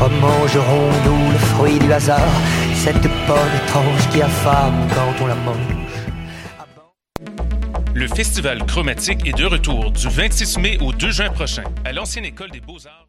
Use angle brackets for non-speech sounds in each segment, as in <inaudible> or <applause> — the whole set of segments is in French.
Oh mangerons-nous le fruit du hasard, cette pomme étrange qui affame quand on la mange. Le Festival Chromatique est de retour du 26 mai au 2 juin prochain à l'ancienne École des Beaux-Arts.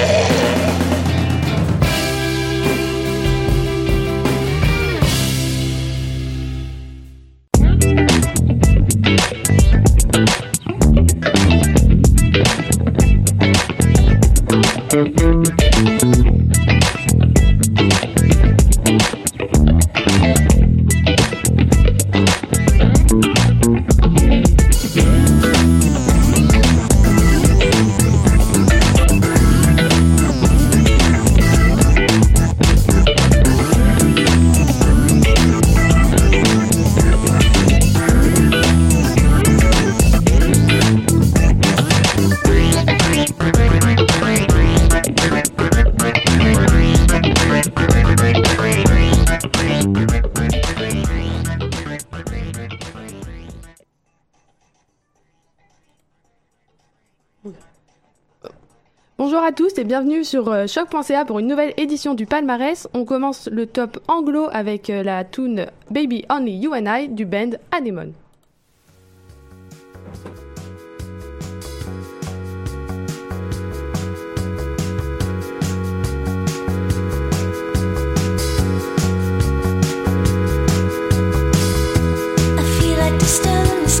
Bienvenue sur euh, choc.ca pour une nouvelle édition du palmarès. On commence le top anglo avec euh, la tune Baby Only You and I du band Anemone.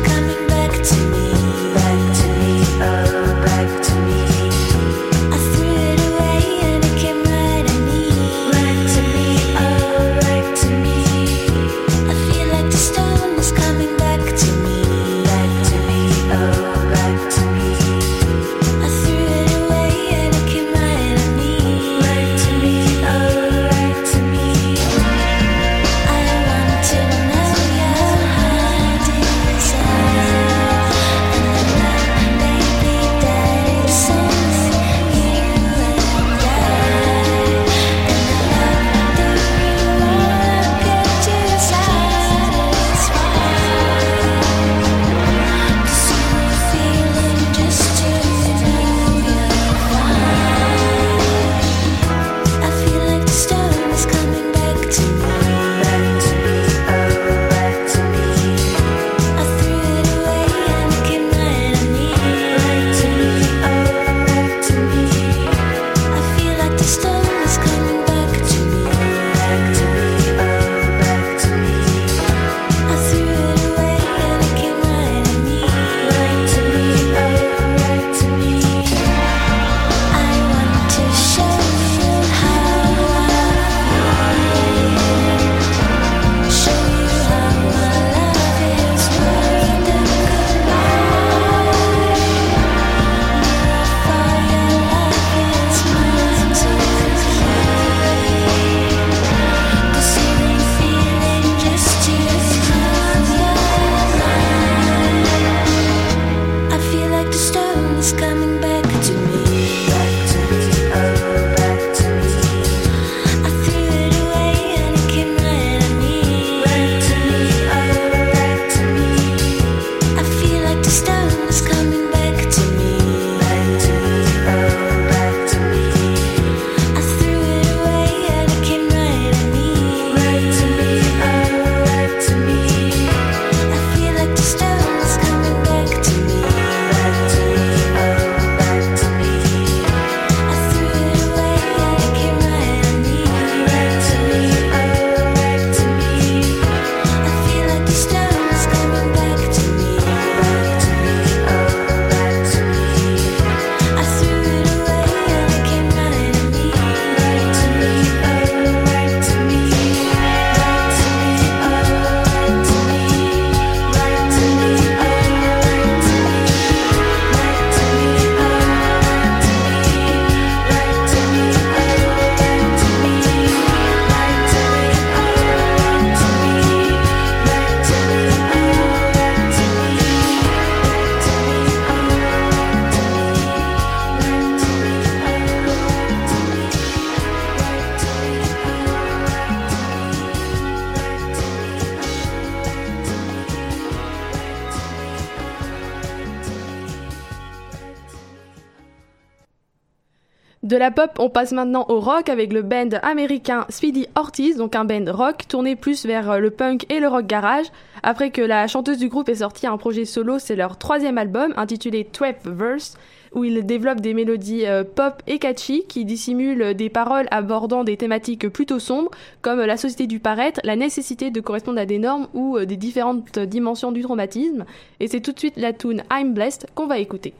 Coming back to me. La pop, on passe maintenant au rock avec le band américain Speedy Ortiz, donc un band rock tourné plus vers euh, le punk et le rock garage. Après que la chanteuse du groupe ait sorti un projet solo, c'est leur troisième album intitulé 12 Verse, où ils développent des mélodies euh, pop et catchy qui dissimulent des paroles abordant des thématiques plutôt sombres, comme la société du paraître, la nécessité de correspondre à des normes ou euh, des différentes dimensions du traumatisme. Et c'est tout de suite la tune I'm Blessed qu'on va écouter.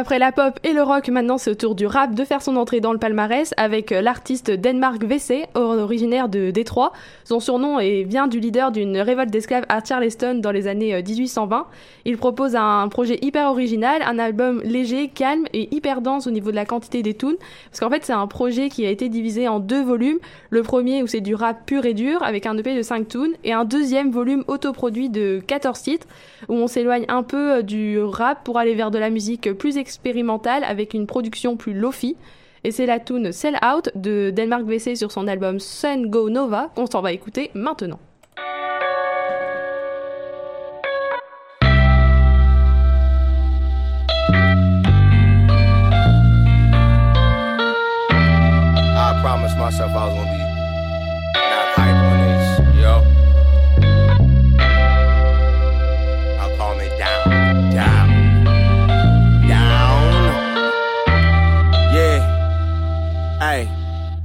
Après la pop et le rock, maintenant c'est au tour du rap de faire son entrée dans le palmarès avec euh, l'artiste Denmark VC, originaire de Détroit. Son surnom est, vient du leader d'une révolte d'esclaves à Charleston dans les années euh, 1820. Il propose un projet hyper original, un album léger, calme et hyper dense au niveau de la quantité des tunes. Parce qu'en fait c'est un projet qui a été divisé en deux volumes. Le premier où c'est du rap pur et dur avec un EP de 5 tunes et un deuxième volume autoproduit de 14 titres où on s'éloigne un peu euh, du rap pour aller vers de la musique plus expérimentale avec une production plus lofi. Et c'est la tune Sell Out de Denmark VC sur son album Sun Go Nova qu'on s'en va écouter maintenant.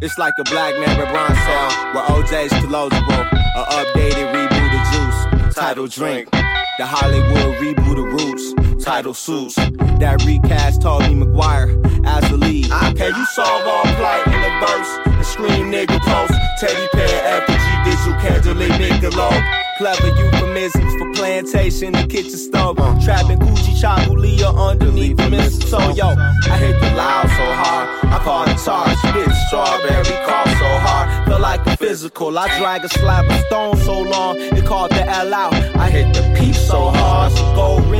It's like a black man bronze cell where OJ's closable, a updated reboot of Juice, title drink. The Hollywood reboot of Roots, title suits. That recast Toby Maguire as the lead. Can you solve all plight in a verse and scream nigga post? Teddy Bear, effigy, visual candle, Michelob. Clever euphemisms for plantation, the kitchen stove. Trapping Gucci Chabulia underneath the mistletoe. Yo, I hit the loud so hard, I caught it charge. Spit strawberry cough so hard, feel like a physical. I drag a slab of stone so long, it called the L out. I hit the peep so hard, gold rings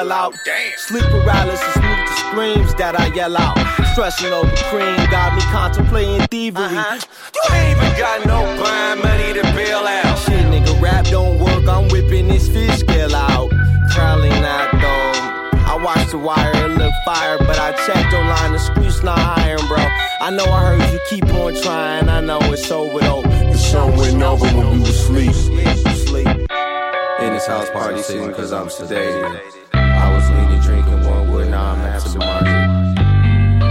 fell out. Damn. Sleep paralysis moved to screams that I yell out. Stressing over cream got me contemplating thievery. Uh-huh. You ain't even got no blind money to bail out. Shit, nigga, rap don't work. I'm whipping this fish scale out. Probably not though. I watched the wire, it look fire, but I checked online, the screws not iron, bro. I know I heard you keep on trying, I know it's over though. The sun went over when we was asleep. Sleep. In this house party season, cause I'm sedated. I was leaning, drinking one wood, now I'm absent-minded.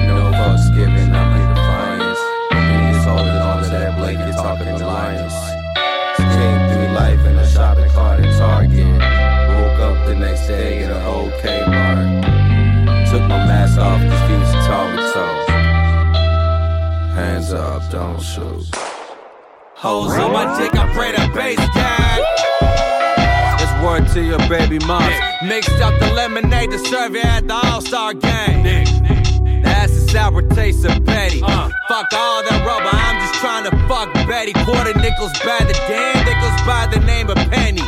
No fucks given, I'm in defiance. All in all of that blanket talking alliance. Came through life in a shopping cart at Target. Woke up the next day in a old Kmart. Took my mask off, confused to toe. Hands up, don't shoot. Hoes on my dick, I pray the bass god. Word to your baby mom. Mixed up the lemonade to serve you at the All Star game. That's the sour taste of Betty. Fuck all that rubber, I'm just trying to fuck Betty. Quarter nickels by the damn nickels by the name of Penny.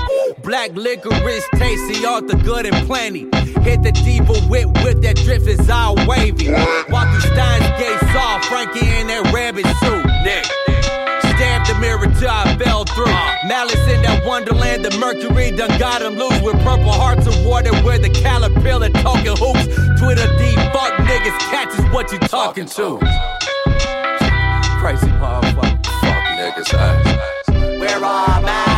Black licorice tasty, all the good and plenty. Hit the diva whip with that drift is all wavy. Walk through Steins Gate, saw Frankie in that rabbit suit. Nick. Stabbed the mirror I fell through. Malice in that wonderland, the mercury done got him loose with purple hearts of water where the caterpillar talking hoops. Twitter D, fuck niggas, catches what you talking to. Crazy motherfucker. Fuck niggas, ass. Where I'm at,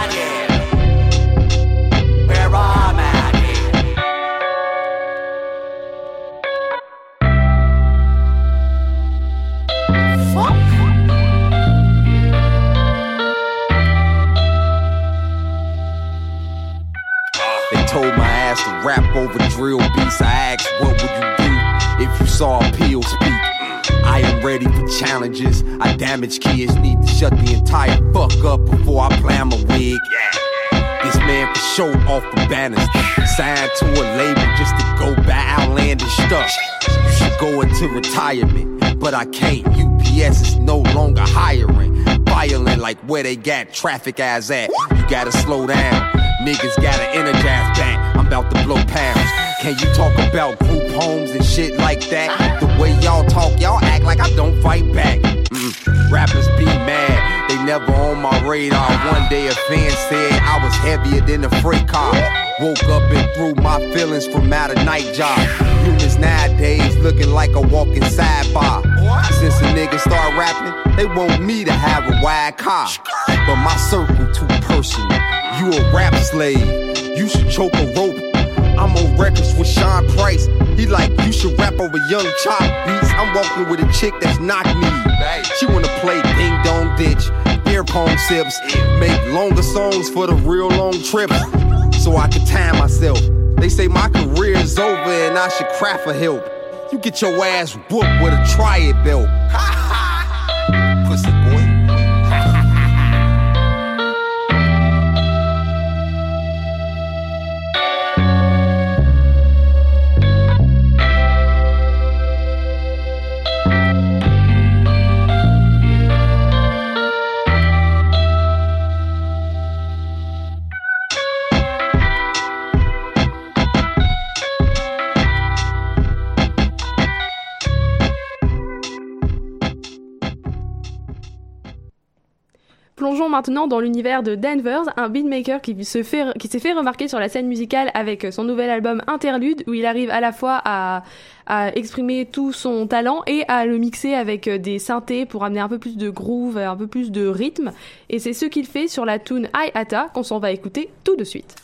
saw peel speak? I am ready for challenges. I damage kids, need to shut the entire fuck up before I plan my wig. This man for show off for banners. Signed to a label just to go buy outlandish stuff. You should go into retirement, but I can't. UPS is no longer hiring. Violent like where they got traffic eyes at. You gotta slow down. Niggas gotta energize back. I'm about to blow pounds. Can you talk about group homes and shit like that? The way y'all talk, y'all act like I don't fight back. Mm. Rappers be mad, they never on my radar. One day a fan said I was heavier than a freight car. Woke up and threw my feelings from out a night job. Humans nowadays looking like a walking sidebar. Since a nigga start rapping, they want me to have a wide car. But my circle too personal. You a rap slave, you should choke a rope. I'm on records with Sean Price. He like, you should rap over young chop beats. I'm walking with a chick that's knock me. She wanna play ding dong ditch, beer pong sips, make longer songs for the real long trips. So I can time myself. They say my career is over and I should craft for help. you get your ass whooped with a try it belt. <laughs> Plongeons maintenant dans l'univers de Danvers, un beatmaker qui s'est fait remarquer sur la scène musicale avec son nouvel album Interlude, où il arrive à la fois à, à exprimer tout son talent et à le mixer avec des synthés pour amener un peu plus de groove, un peu plus de rythme. Et c'est ce qu'il fait sur la tune I Ata qu'on s'en va écouter tout de suite.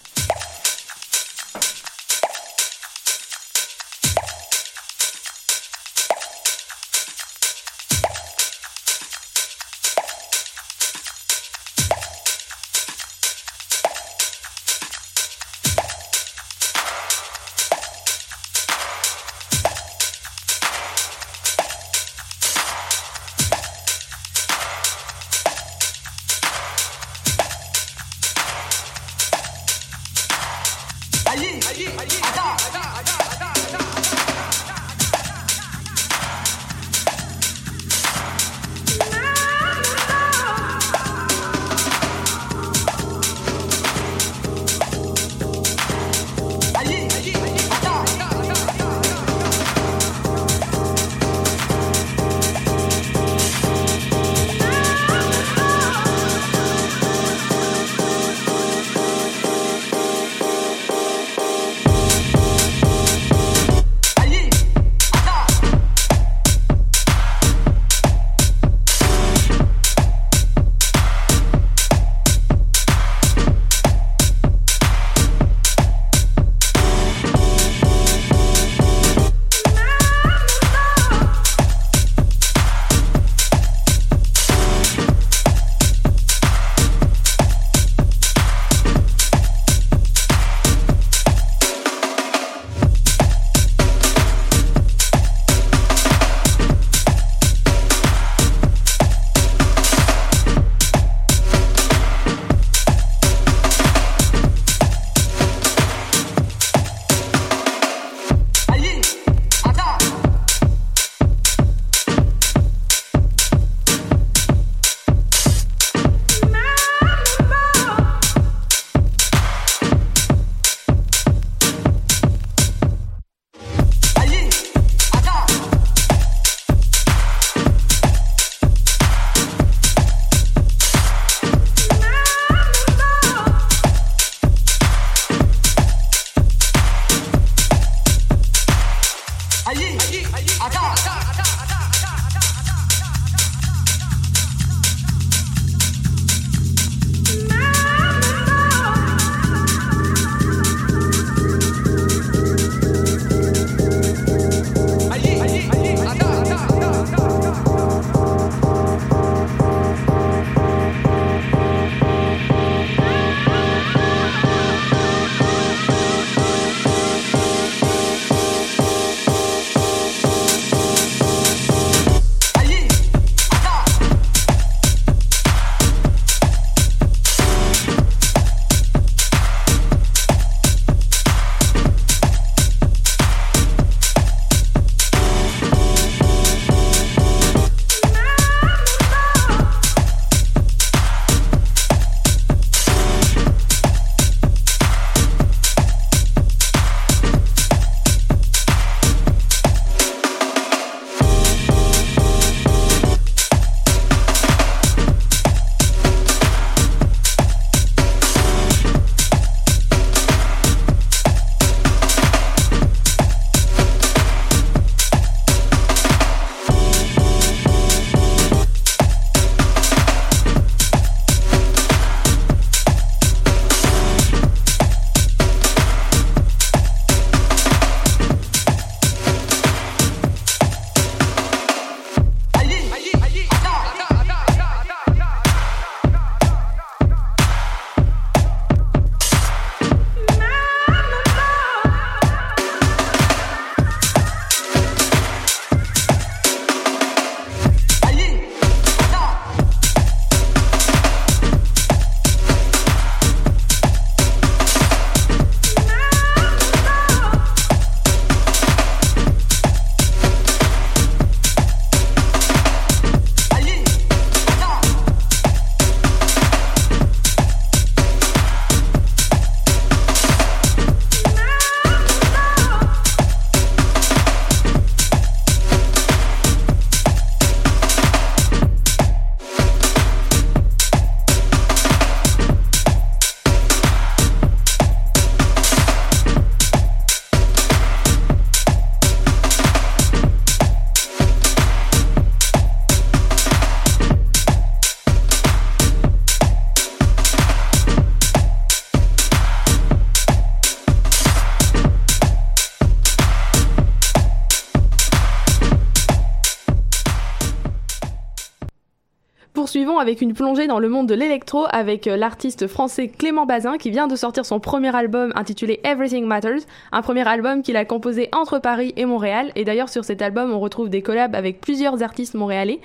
Avec une plongée dans le monde de l'électro avec euh, l'artiste français Clément Bazin qui vient de sortir son premier album intitulé Everything Matters, un premier album qu'il a composé entre Paris et Montréal. Et d'ailleurs sur cet album on retrouve des collabs avec plusieurs artistes montréalais.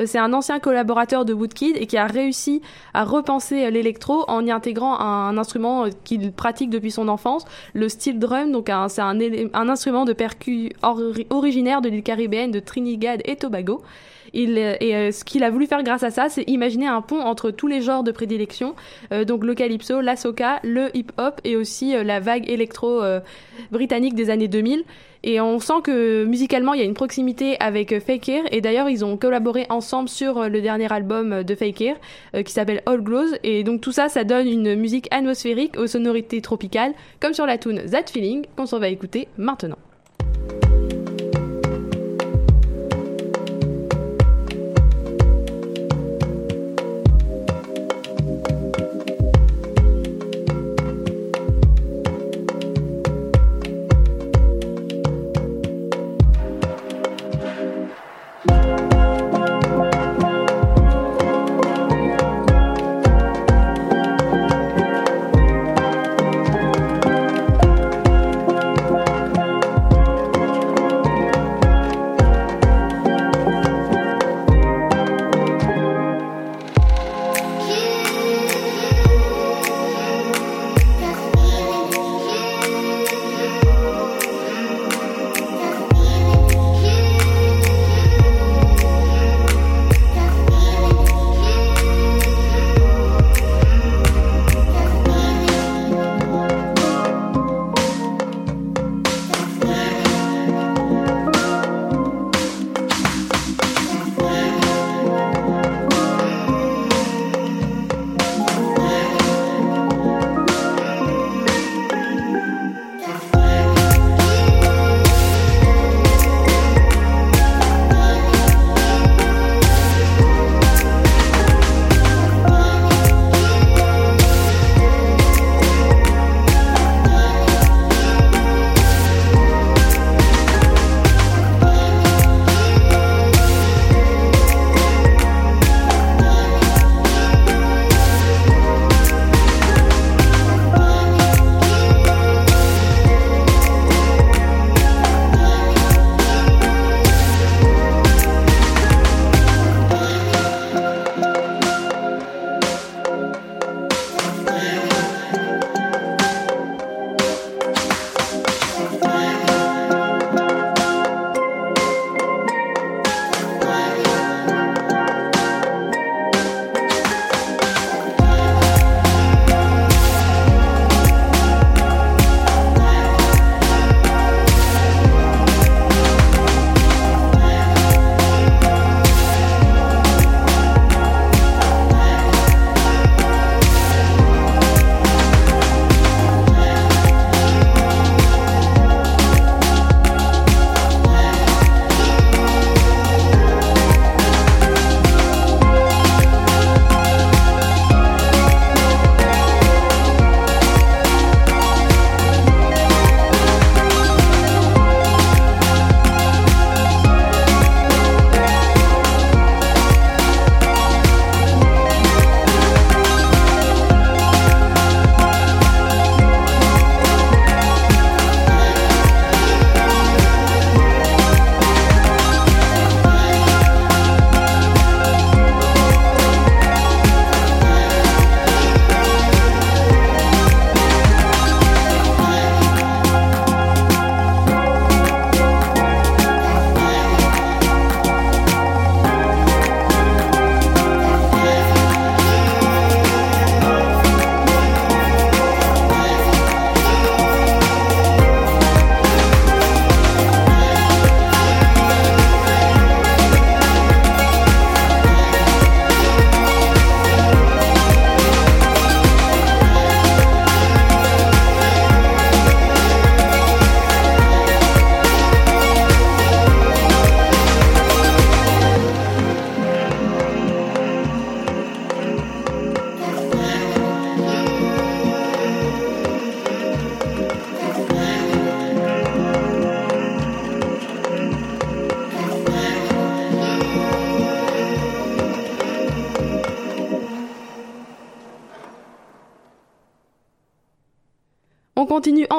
Euh, C'est un ancien collaborateur de Woodkid et qui a réussi à repenser euh, l'électro en y intégrant un instrument qu'il pratique depuis son enfance, le steel drum. Donc c'est un, instrument de percu ori- originaire de l'île caribéenne de Trinidad et Tobago. Et euh, ce qu'il a voulu faire grâce à ça, c'est imaginer un pont entre tous les genres de prédilection, euh, donc le calypso, la soca, le hip-hop et aussi euh, la vague électro britannique des années 2000. Et on sent que musicalement, il y a une proximité avec Fakir. Et d'ailleurs, ils ont collaboré ensemble sur le dernier album de Fakir, euh, qui s'appelle All Glows. Et donc tout ça, ça donne une musique atmosphérique aux sonorités tropicales, comme sur la tune That Feeling, qu'on s'en va écouter maintenant.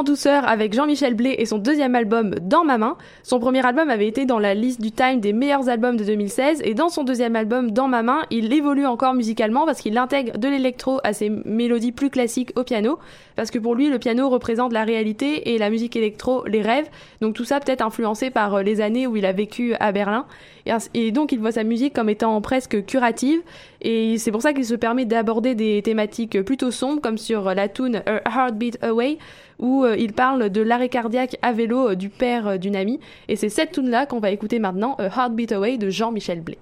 En douceur avec Jean-Michel Blé et son deuxième album Dans ma main. Son premier album avait été dans la liste du Time des meilleurs albums de 2016 et dans son deuxième album Dans ma main, il évolue encore musicalement parce qu'il intègre de l'électro à ses mélodies plus classiques au piano parce que pour lui le piano représente la réalité et la musique électro les rêves. Donc tout ça peut-être influencé par euh, les années où il a vécu à Berlin et, donc il voit sa musique comme étant presque curative et c'est pour ça qu'il se permet d'aborder des thématiques plutôt sombres comme sur la tune A Heartbeat Away où euh, il parle de l'arrêt cardiaque à vélo euh, du père euh, d'une amie. Et c'est cette tune-là qu'on va écouter maintenant, A Heartbeat Away de Jean-Michel Blé.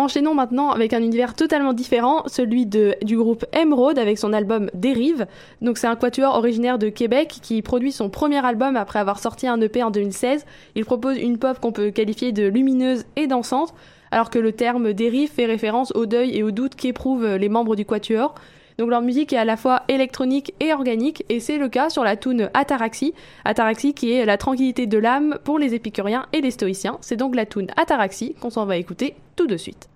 Enchaînons maintenant avec un univers totalement différent, celui de, du groupe Emerald avec son album Dérive. Donc c'est un quatuor originaire de Québec qui produit son premier album après avoir sorti un EP en 2016. Il propose une pop qu'on peut qualifier de lumineuse et dansante, alors que le terme dérive fait référence au deuil et au doute qu'éprouvent les membres du quatuor. Donc leur musique est à la fois électronique et organique, et c'est le cas sur la tune Ataraxie. Ataraxie qui est la tranquillité de l'âme pour les épicuriens et les stoïciens. C'est donc la tune Ataraxie qu'on s'en va écouter tout de suite.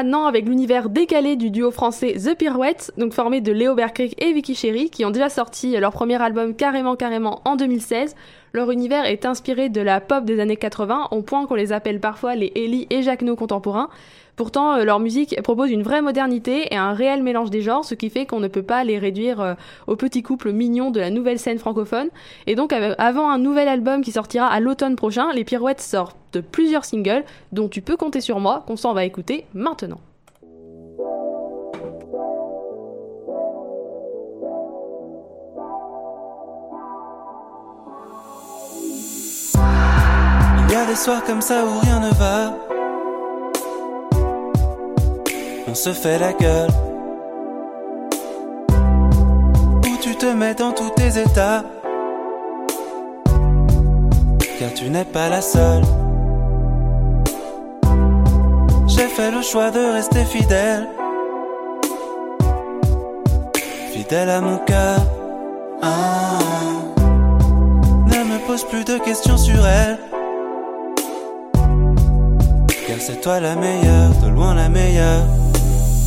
Maintenant avec l'univers décalé du duo français The Pirouettes, donc formé de Léo Bercric et Vicky Chéry, qui ont déjà sorti leur premier album Carrément Carrément en 2016. Leur univers est inspiré de la pop des années 80, au point qu'on les appelle parfois les Ellie et Jacques No contemporains. Pourtant, euh, leur musique propose une vraie modernité et un réel mélange des genres, ce qui fait qu'on ne peut pas les réduire euh, au petit couple mignon de la nouvelle scène francophone. Et donc, avant un nouvel album qui sortira à l'automne prochain, les Pirouettes sortent plusieurs singles, dont tu peux compter sur moi, qu'on s'en va écouter maintenant. Il y a des soirs comme ça où rien ne va. On se fait la gueule. Où tu te mets dans tous tes états? Car tu n'es pas la seule. J'ai fait le choix de rester fidèle. Fidèle à mon cœur. Ah. Ne me pose plus de questions sur elle. Car c'est toi la meilleure, de loin la meilleure.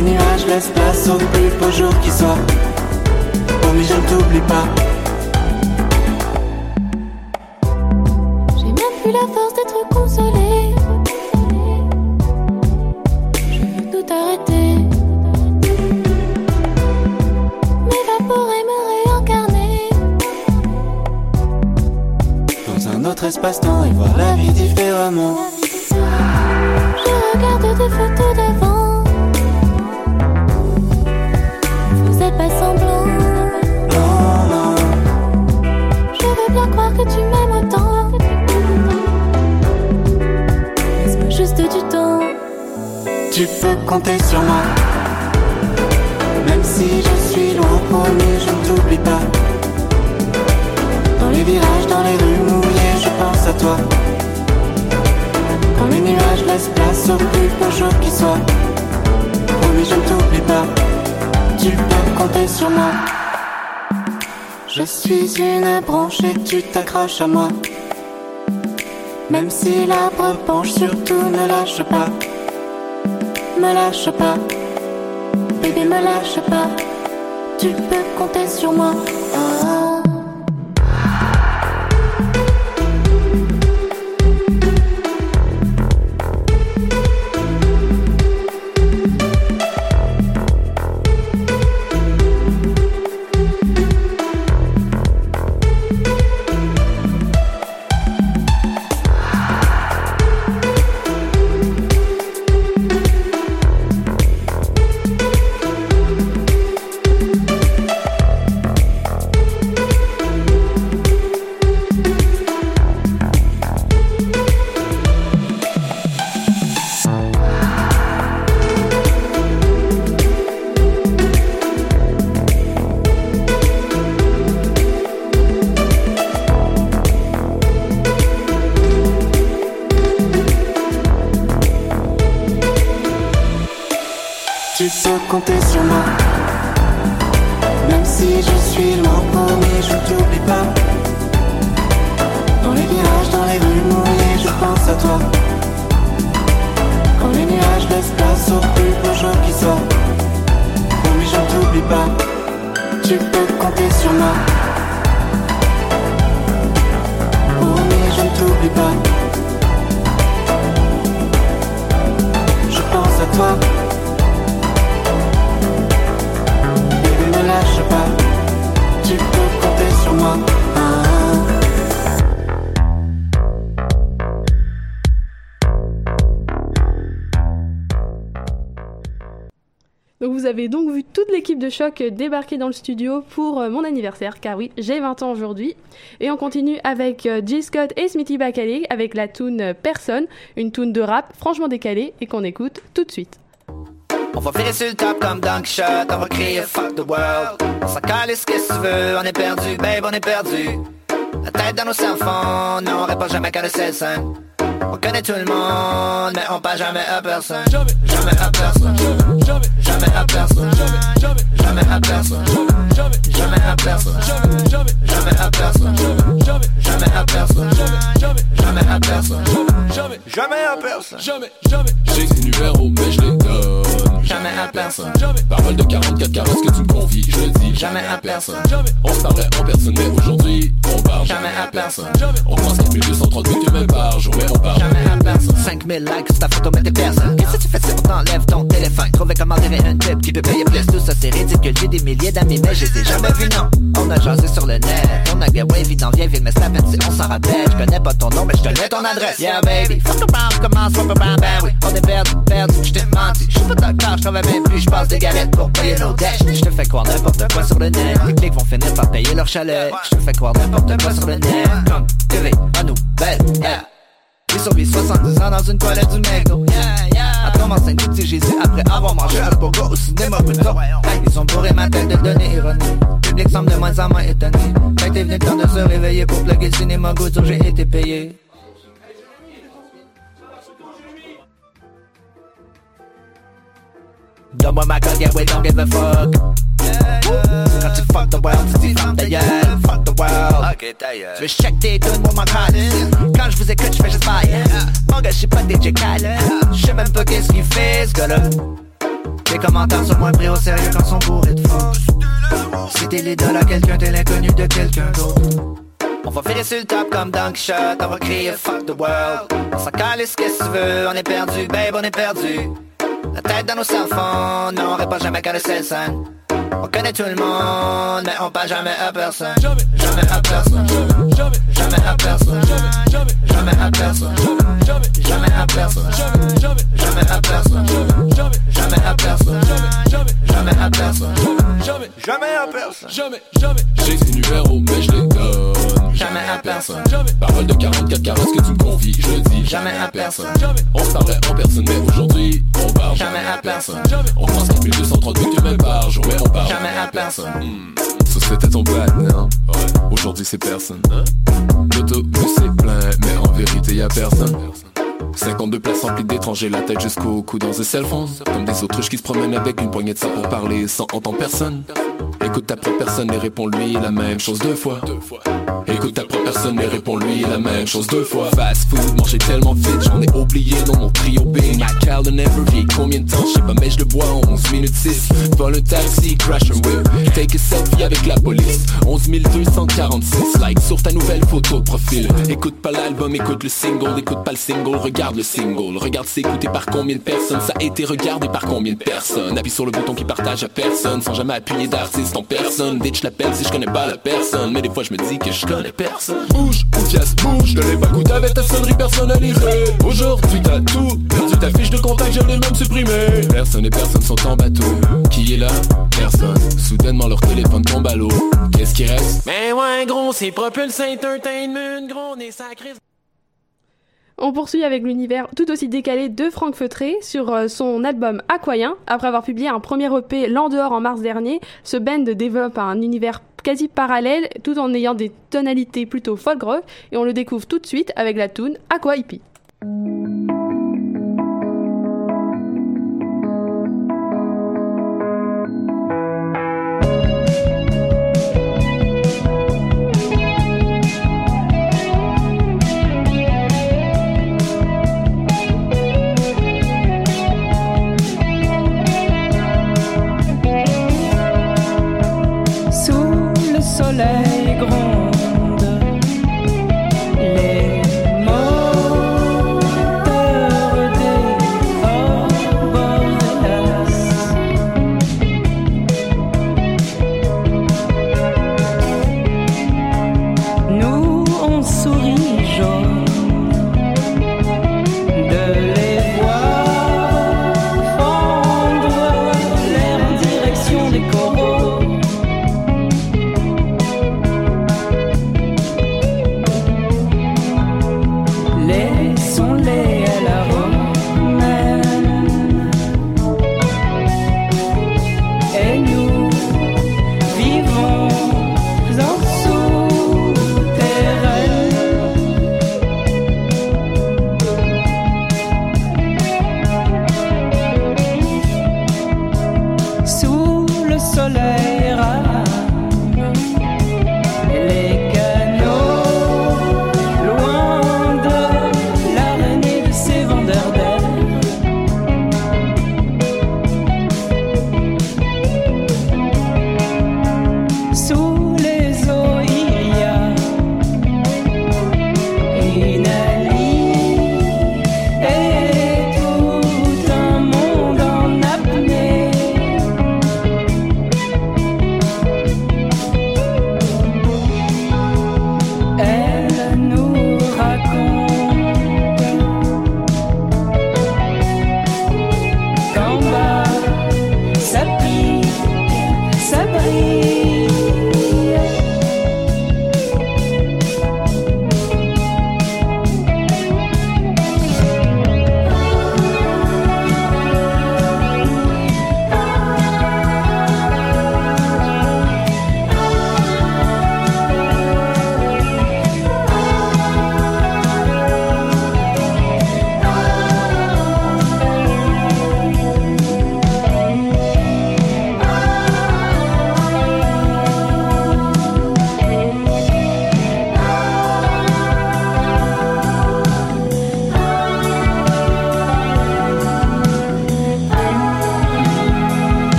Les nuages laissent place au plus beau jour qui soit. Promis, je ne t'oublie pas. J'ai même plus la force d'être consolée. Je veux tout arrêter. M'évaporer, me réincarner. Dans un autre espace-temps et voir la vie différemment. Je regarde des photos tu peux compter sur moi. Même si je suis loin, promis, je ne t'oublie pas. Dans les virages, dans les rues mouillées, je pense à toi. Quand les nuages laissent place au plus beau jour qui soit. Promis, je ne t'oublie pas. Tu peux compter sur moi. Je suis une branche et tu t'accroches à moi. Même si l'arbre penche, surtout ne lâche pas. Me lâche pas. Bébé, me lâche pas. Tu peux compter sur moi. Ah. Pense avez donc vu toute l'équipe de choc débarquer dans le studio pour euh, mon anniversaire, car oui, j'ai 20 ans aujourd'hui. Et on continue avec euh, Jill Scott et Smithy Bacalé avec la tune Personne, une tune de rap franchement décalée et qu'on écoute tout de suite. On va virer sur le top comme Dunk Shot, on va crier fuck the world. On s'en qu'est-ce que tu veux, on est perdu, babe, on est perdu. La tête dans nos cellphones, mais on répond jamais qu'à le scène. On connaît tout le monde, mais on parle jamais à personne. Jamais, jamais à personne. Jamais, jamais à personne. Jamais, jamais, jamais à personne. Jamais, jamais à personne. Jamais, jamais, jamais à personne. Jamais, jamais à personne. Jamais, jamais, jamais à personne. Jamais, jamais à personne. Jamais, jamais. J'ai tes numéros mais je les donne Jamais à personne. Parole de 44 caresses que tu me confies Je le dis, jamais à personne. On se parlait en personne, mais aujourd'hui, on parle Jamais à personne. On pense 4230 minutes même par jour, mais on parle Jamais à personne. 5000 likes sur ta photo, mais t'es personne. Qu'est-ce que tu fais si on t'enlève ton téléphone? Trouver comment tirer un type qui peut payer plus? Tout ça, c'est ridicule. J'ai des milliers d'amis, mais je les ai jamais vus, non. On a jasé sur le net. On a gaway, vit dans vieille ville, mais peine si on s'en rappelle. Je connais pas ton nom, mais je connais ton adresse. Yeah, baby. Fuck around, commence, fuck around, ben oui. On est perdu, perdu, je t'ai menti. Je suis pas docteur, je travaille plus. Je passe des galettes pour payer nos dettes. Je te fais croire n'importe quoi sur le net. Les clics vont finir par payer leur chalet. Je te fais croire n'importe quoi sur le net. Comme TV, à nouvelle, yeah. J'ai survécu 70 ans dans une toilette du McDo yeah, yeah. Après mon saint petit Jésus Après avoir mangé un burger au cinéma plutôt hey, Ils ont bourré ma tête de données ironiques Le public semble de moins en moins étonné Fait t'es venu le temps de se réveiller Pour plugger le cinéma so j'ai été payé Donne-moi ma coque, yeah, we don't give a fuck Quand tu fuck the world, tu dis ferme ta gueule Fuck the world Ok, gueule. Tu veux check tes tunes, moi m'en calisse. Quand je vous écoute, je fais juste bail Mon gars, je suis pas DJ Khaled Je sais même pas qu'est-ce qu'il fait, ce gars-là Les commentaires sont moins pris au sérieux quand sont bourrés de faux Si t'es l'idole à quelqu'un, t'es l'inconnu de quelqu'un d'autre on va virer sur le top comme Dunk Shot, on va crier fuck the world. On s'en calisse, qu'est-ce que tu veux, on est perdu, babe, on est perdu. La tête dans nos phones, mais on répond jamais quand le sonne. On connaît tout le monde, mais on parle jamais à personne. Jamais à personne. Jamais à personne. Jamais à personne. Jamais à personne. Jamais à personne. Jamais à personne. Jamais à personne. Jamais à personne. Jamais, jamais. J'ai ces numéros, mais je les donne. Jamais à personne. Parole de 44 carats, ce que tu me confies, je le dis. Jamais à personne. On se parlait en personne, mais aujourd'hui, on parle Jamais à personne. On pense 4230 minutes même par jour, mais on parle Jamais à personne. Ça c'était ton patin, Aujourd'hui c'est personne. L'autobus est plein, mais en vérité y a personne. 52 places remplies d'étrangers, la tête jusqu'au cou dans un cell phone. Comme des autruches qui se promènent avec une poignée de ça pour parler sans entendre personne. Écoute propre personne et réponds-lui la même chose deux fois. Écoute propre personne et réponds-lui la même chose deux fois. Fast food, manger tellement vite, j'en ai oublié dans mon trio B. Ma Cal de never vieillit, combien de temps, je sais pas mais je le bois en 11 minutes 6 Vol un taxi, crash un whip, take a selfie avec la police. 11 246 likes sur ta nouvelle photo de profil. Écoute pas l'album, écoute le single, écoute pas le single, regarde le single. Regarde c'est écouté par combien de personnes, ça a été regardé par combien de personnes. Appuie sur le bouton qui partage à personne, sans jamais appuyer d'artiste en personne. Ditch l'appelle si je connais pas la personne, mais des fois je me dis que je connais personne. Bouge, confiance, bouge, de l'époque avec ta sonnerie personnalisée. Aujourd'hui t'as tout, perdu ta fiche de contact, je l'ai même supprimé Personne et personne sont en bateau, qui est là? Personne, soudainement leur téléphone tombe à l'eau. Qu'est-ce qui reste? Ben ouais, gros, c'est Propulse Entertainment, gros, on est sacré. On poursuit avec l'univers tout aussi décalé de Franck Feutré sur euh, son album Aquayen. Après avoir publié un premier EP L'en dehors en mars dernier, ce band développe un univers quasi parallèle tout en ayant des tonalités plutôt folk rock et on le découvre tout de suite avec la tune Aqua Hippie.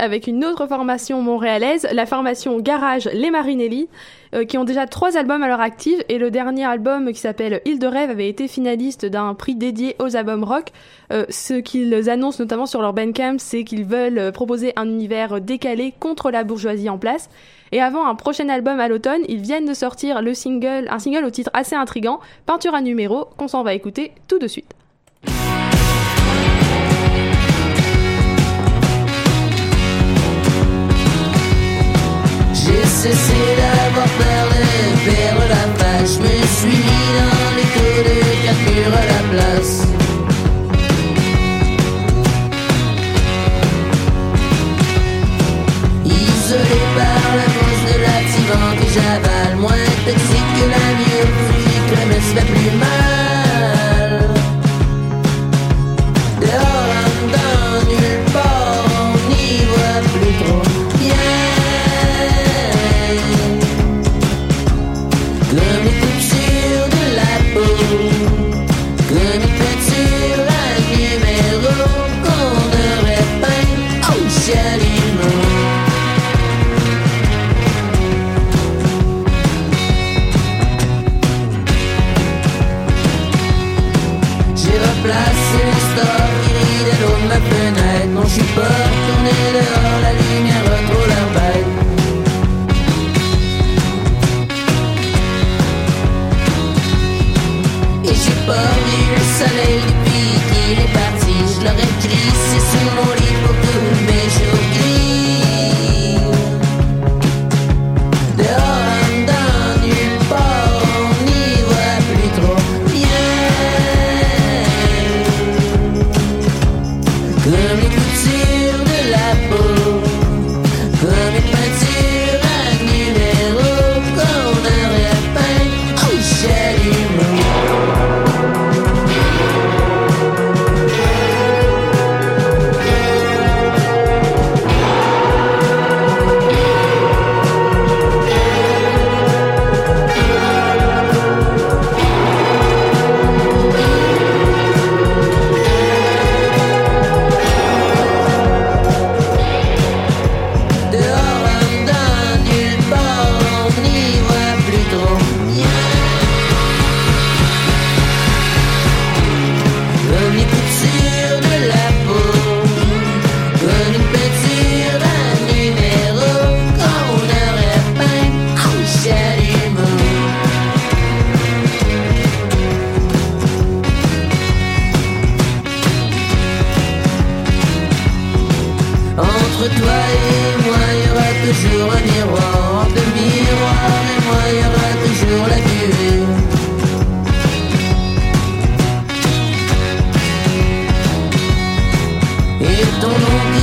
Avec une autre formation montréalaise, la formation Garage Les Marinelli, euh, qui ont déjà trois albums à leur active et le dernier album qui s'appelle Île de rêve avait été finaliste d'un prix dédié aux albums rock. Euh, ce qu'ils annoncent notamment sur leur Bandcamp, c'est qu'ils veulent proposer un univers décalé contre la bourgeoisie en place. Et avant un prochain album à l'automne, ils viennent de sortir le single, un single au titre assez intrigant, Peinture à numéro, qu'on s'en va écouter tout de suite. Cessé d'avoir peur de perdre la face. Je me suis mis dans les taux de calcul à la place. Isolé par la cause de l'activant que j'avale, moins toxique que la musique, Entre toi et moi, il y aura toujours un miroir. Entre miroir et moi, il y aura toujours la buée. Et ton nom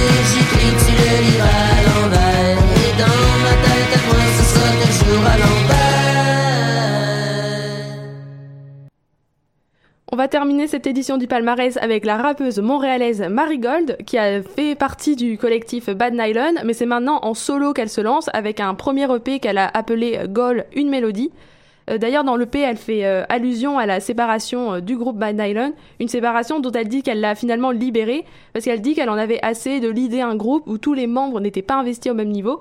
va terminer cette édition du palmarès avec la rappeuse montréalaise Marigold, qui a fait partie du collectif Bad Nylon, mais c'est maintenant en solo qu'elle se lance avec un premier EP qu'elle a appelé Goal, une mélodie. Euh, D'ailleurs, dans l'EP, elle fait euh, allusion à la séparation euh, du groupe Bad Nylon, une séparation dont elle dit qu'elle l'a finalement libérée, parce qu'elle dit qu'elle en avait assez de l'idée un groupe où tous les membres n'étaient pas investis au même niveau.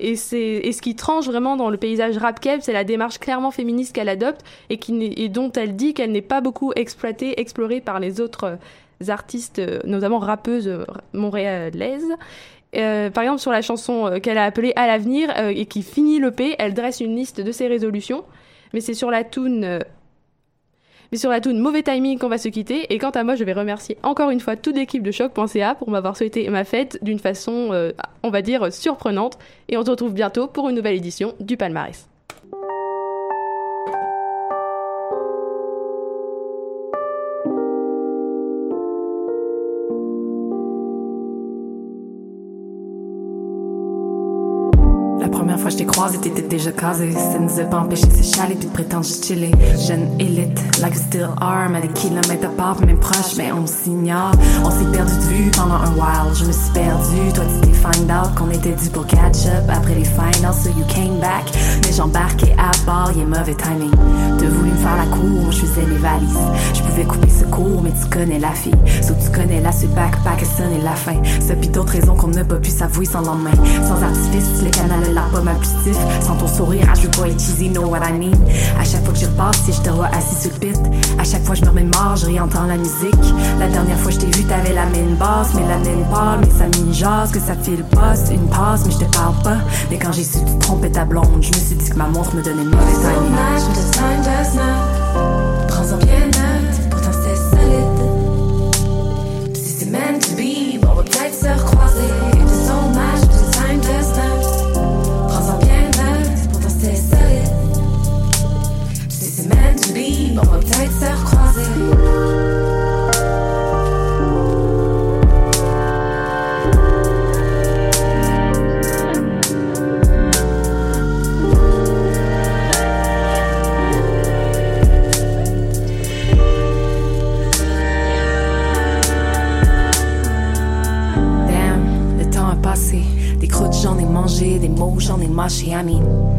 Et, et ce qui tranche vraiment dans le paysage rap keb, c'est la démarche clairement féministe qu'elle adopte et, dont elle dit qu'elle n'est pas beaucoup exploitée, explorée par les autres euh, artistes, euh, notamment rappeuses euh, montréalaises. Par exemple, sur la chanson qu'elle a appelée À l'avenir et qui finit l'EP, elle dresse une liste de ses résolutions. Mais c'est sur la euh, mais sur la tune Mauvais Timing qu'on va se quitter. Et quant à moi, je vais remercier encore une fois toute l'équipe de choc.ca pour m'avoir souhaité ma fête d'une façon, euh, on va dire, surprenante. Et on se retrouve bientôt pour une nouvelle édition du palmarès. Première fois que je t'ai croisé, t'étais déjà casé. Ça nous a pas empêché de s'échaler puis de prétendre chiller. Jeune élite, like still are, mais des kilomètres à part, même proche, mais on s'ignore. On s'est perdu de vue pendant un while. Je me suis perdu, toi tu t'es find out qu'on était dû pour catch up après les finals, so you came back. Mais j'embarquais à bord, y'a mauvais timing. T'as voulu me faire la cour, je faisais les valises. Je pouvais couper cours, mais tu connais la fille. So tu connais la suite backpack, ça n'est la fin. Ça pis d'autres raisons qu'on n'a pas pu s'avouer sans lendemain. Sans artifice, le canal a l'air pas mal plus stiff. Sans ton sourire, ah, je veux pas être cheesy, know what I mean. À chaque fois que je repasse, si je te vois assis sur le pit. À chaque fois je me remets mort, je réentends la musique. La dernière fois je t'ai vu, t'avais la mine basse, mais la mine pâle, mais ça mine jase, que ça file c'est une passe, mais je te parle pas. Mais quand j'ai su tu trompais ta blonde, je me suis dit que ma montre me donnait le mauvais timing. Mangé, des mots,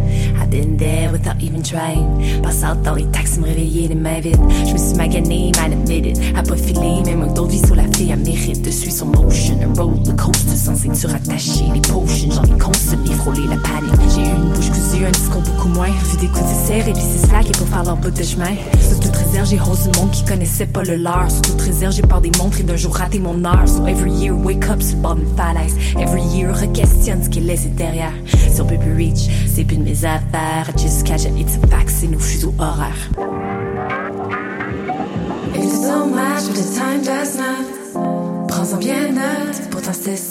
j'en ai mâché, I mean. I've been there without even trying. Passe out dans les taxis, me réveiller les mains vides. Je me suis magané, man admitted. À pas filer, même un d'autres vie sur la fille, elle mérite de suivre son motion. Un roller coaster sans ceinture attachée. Les potions, j'en ai consommé, frôlé la panique. J'ai eu une bouche cousue, un discours beaucoup moins. Vu des coups de serre et puis c'est slack et pour faire leur bout de chemin. Sous toute réserve, j'ai hausse du monde qui connaissait pas le leur. Sous toute réserve, j'ai peur des montres et d'un jour raté mon heure. So every year, wake up sur le bord d'une falaise. Every year, re-questionne ce qui est derrière. Peut plus reach, c'est plus de mes affaires. Just catch it, it's a fact, c'est nos fuseaux horaires. It's so much, but the time does not. Prends-en bien note, pourtant c'est ça.